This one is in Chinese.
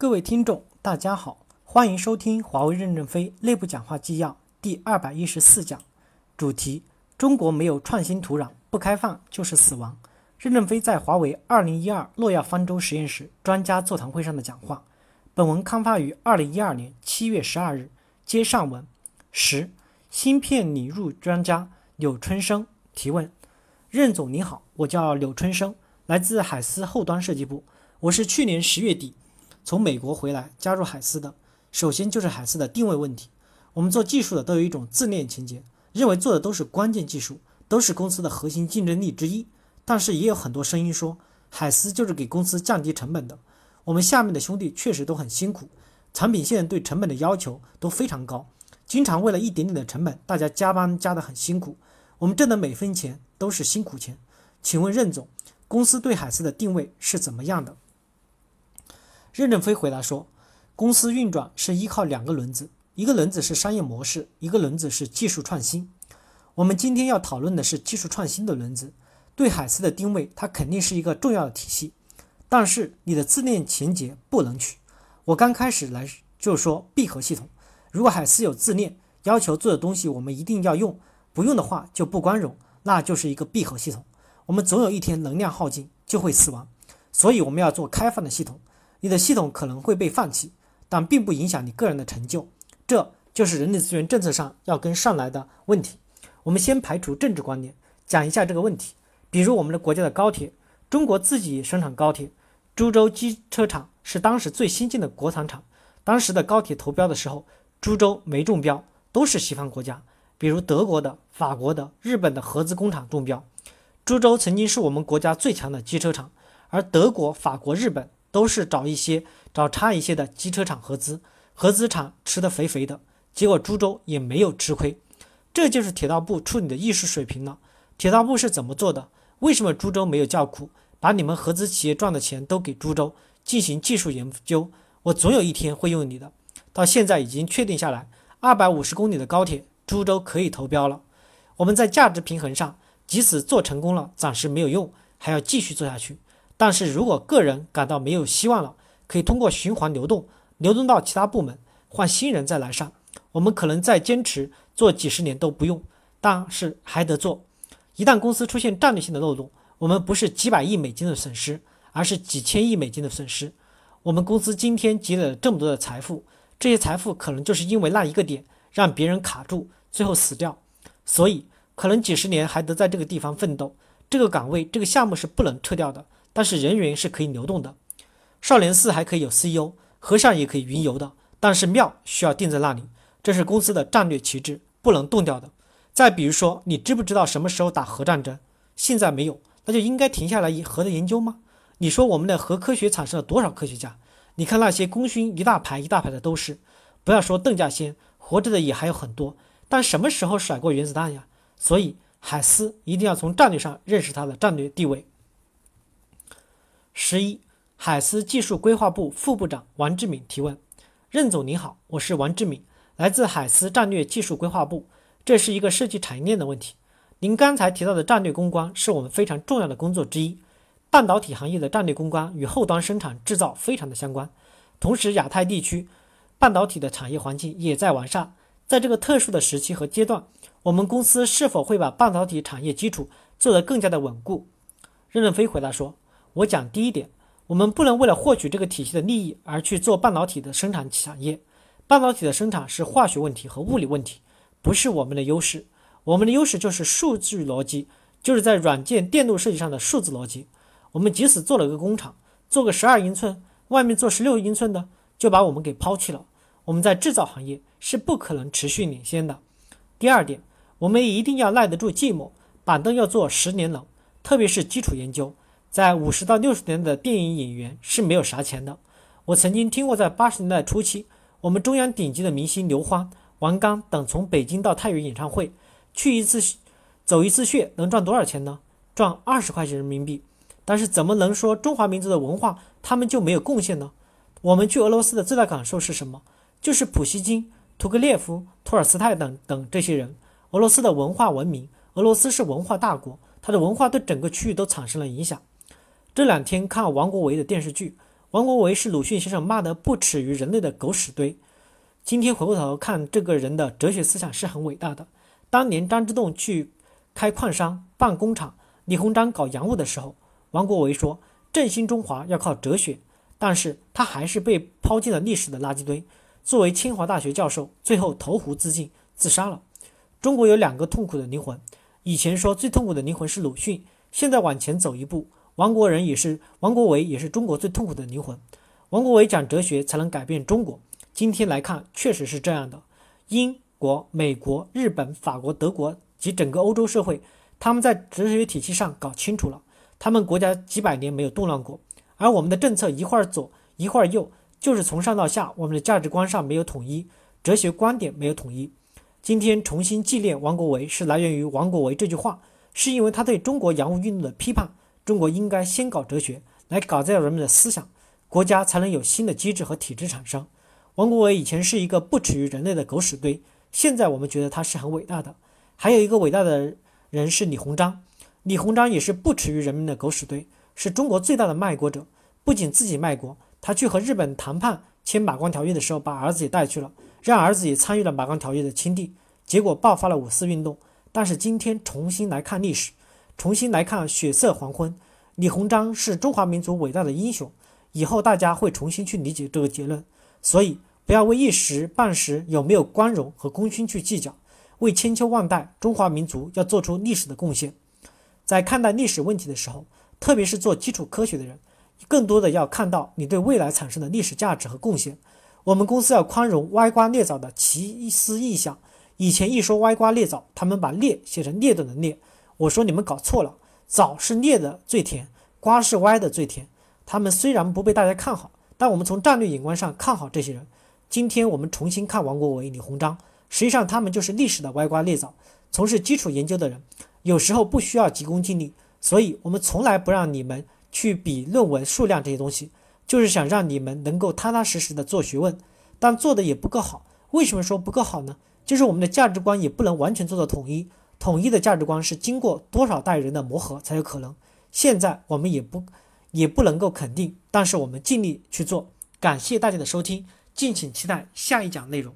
各位听众，大家好，欢迎收听华为任正非内部讲话纪要第二百一十四讲，主题：中国没有创新土壤，不开放就是死亡。任正非在华为二零一二诺亚方舟实验室专家座谈会上的讲话。本文刊发于二零一二年七月十二日。接上文。十，芯片拟入专家柳春生提问：任总您好，我叫柳春生，来自海思后端设计部，我是去年十月底。从美国回来加入海思的，首先就是海思的定位问题。我们做技术的都有一种自恋情节，认为做的都是关键技术，都是公司的核心竞争力之一。但是也有很多声音说，海思就是给公司降低成本的。我们下面的兄弟确实都很辛苦，产品线对成本的要求都非常高，经常为了一点点的成本，大家加班加得很辛苦。我们挣的每分钱都是辛苦钱。请问任总，公司对海思的定位是怎么样的？任正非回答说：“公司运转是依靠两个轮子，一个轮子是商业模式，一个轮子是技术创新。我们今天要讨论的是技术创新的轮子。对海思的定位，它肯定是一个重要的体系。但是你的自恋情节不能取。我刚开始来就说闭合系统。如果海思有自恋，要求做的东西我们一定要用，不用的话就不光荣，那就是一个闭合系统。我们总有一天能量耗尽就会死亡。所以我们要做开放的系统。”你的系统可能会被放弃，但并不影响你个人的成就。这就是人力资源政策上要跟上来的问题。我们先排除政治观点，讲一下这个问题。比如我们的国家的高铁，中国自己生产高铁，株洲机车厂是当时最先进的国产厂。当时的高铁投标的时候，株洲没中标，都是西方国家，比如德国的、法国的、日本的合资工厂中标。株洲曾经是我们国家最强的机车厂，而德国、法国、日本。都是找一些找差一些的机车厂合资，合资厂吃得肥肥的，结果株洲也没有吃亏，这就是铁道部处理的艺术水平了。铁道部是怎么做的？为什么株洲没有叫苦，把你们合资企业赚的钱都给株洲进行技术研究？我总有一天会用你的。到现在已经确定下来，二百五十公里的高铁，株洲可以投标了。我们在价值平衡上，即使做成功了，暂时没有用，还要继续做下去。但是如果个人感到没有希望了，可以通过循环流动，流动到其他部门，换新人再来上。我们可能再坚持做几十年都不用，但是还得做。一旦公司出现战略性的漏洞，我们不是几百亿美金的损失，而是几千亿美金的损失。我们公司今天积累了这么多的财富，这些财富可能就是因为那一个点让别人卡住，最后死掉。所以可能几十年还得在这个地方奋斗，这个岗位、这个项目是不能撤掉的。但是人员是可以流动的，少林寺还可以有 CEO，和尚也可以云游的，但是庙需要定在那里，这是公司的战略旗帜，不能动掉的。再比如说，你知不知道什么时候打核战争？现在没有，那就应该停下来以核的研究吗？你说我们的核科学产生了多少科学家？你看那些功勋一大排一大排的都是，不要说邓稼先，活着的也还有很多。但什么时候甩过原子弹呀？所以海思一定要从战略上认识它的战略地位。十一，海思技术规划部副部长王志敏提问：任总您好，我是王志敏，来自海思战略技术规划部。这是一个涉及产业链的问题。您刚才提到的战略攻关是我们非常重要的工作之一。半导体行业的战略攻关与后端生产制造非常的相关。同时，亚太地区半导体的产业环境也在完善。在这个特殊的时期和阶段，我们公司是否会把半导体产业基础做得更加的稳固？任正非回答说。我讲第一点，我们不能为了获取这个体系的利益而去做半导体的生产产业。半导体的生产是化学问题和物理问题，不是我们的优势。我们的优势就是数据逻辑，就是在软件电路设计上的数字逻辑。我们即使做了个工厂，做个十二英寸，外面做十六英寸的，就把我们给抛弃了。我们在制造行业是不可能持续领先的。第二点，我们一定要耐得住寂寞，板凳要做十年冷，特别是基础研究。在五十到六十年的电影演员是没有啥钱的。我曾经听过，在八十年代初期，我们中央顶级的明星刘欢、王刚等从北京到太原演唱会，去一次走一次穴能赚多少钱呢？赚二十块钱人民币。但是怎么能说中华民族的文化他们就没有贡献呢？我们去俄罗斯的最大感受是什么？就是普希金、屠格列夫、托尔斯泰等等这些人。俄罗斯的文化文明，俄罗斯是文化大国，它的文化对整个区域都产生了影响。这两天看王国维的电视剧，王国维是鲁迅先生骂的不耻于人类的狗屎堆。今天回过头看，这个人的哲学思想是很伟大的。当年张之洞去开矿商、办工厂，李鸿章搞洋务的时候，王国维说振兴中华要靠哲学，但是他还是被抛进了历史的垃圾堆。作为清华大学教授，最后投湖自尽，自杀了。中国有两个痛苦的灵魂，以前说最痛苦的灵魂是鲁迅，现在往前走一步，王国人也是王国维也是中国最痛苦的灵魂。王国维讲哲学才能改变中国。今天来看，确实是这样的。英国、美国、日本、法国、德国及整个欧洲社会，他们在哲学体系上搞清楚了，他们国家几百年没有动乱过，而我们的政策一会儿左一会儿右，就是从上到下，我们的价值观上没有统一，哲学观点没有统一。今天重新纪念王国维，是来源于王国维这句话，是因为他对中国洋务运动的批判。中国应该先搞哲学，来改造人们的思想，国家才能有新的机制和体制产生。王国维以前是一个不耻于人类的狗屎堆，现在我们觉得他是很伟大的。还有一个伟大的人是李鸿章，李鸿章也是不耻于人民的狗屎堆，是中国最大的卖国者。不仅自己卖国，他去和日本谈判签马关条约的时候，把儿子也带去了，让儿子也参与了马关条约的签订，结果爆发了五四运动。但是今天重新来看历史，重新来看血色黄昏，李鸿章是中华民族伟大的英雄。以后大家会重新去理解这个结论，所以。不要为一时半时有没有光荣和功勋去计较，为千秋万代中华民族要做出历史的贡献。在看待历史问题的时候，特别是做基础科学的人，更多的要看到你对未来产生的历史价值和贡献。我们公司要宽容歪瓜裂枣的奇思异想。以前一说歪瓜裂枣，他们把裂写成裂等的裂，我说你们搞错了，枣是裂的最甜，瓜是歪的最甜。他们虽然不被大家看好，但我们从战略眼光上看好这些人。今天我们重新看王国维、李鸿章，实际上他们就是历史的歪瓜裂枣。从事基础研究的人，有时候不需要急功近利，所以我们从来不让你们去比论文数量这些东西，就是想让你们能够踏踏实实的做学问，但做的也不够好。为什么说不够好呢？就是我们的价值观也不能完全做到统一。统一的价值观是经过多少代人的磨合才有可能。现在我们也不也不能够肯定，但是我们尽力去做。感谢大家的收听。敬请期待下一讲内容。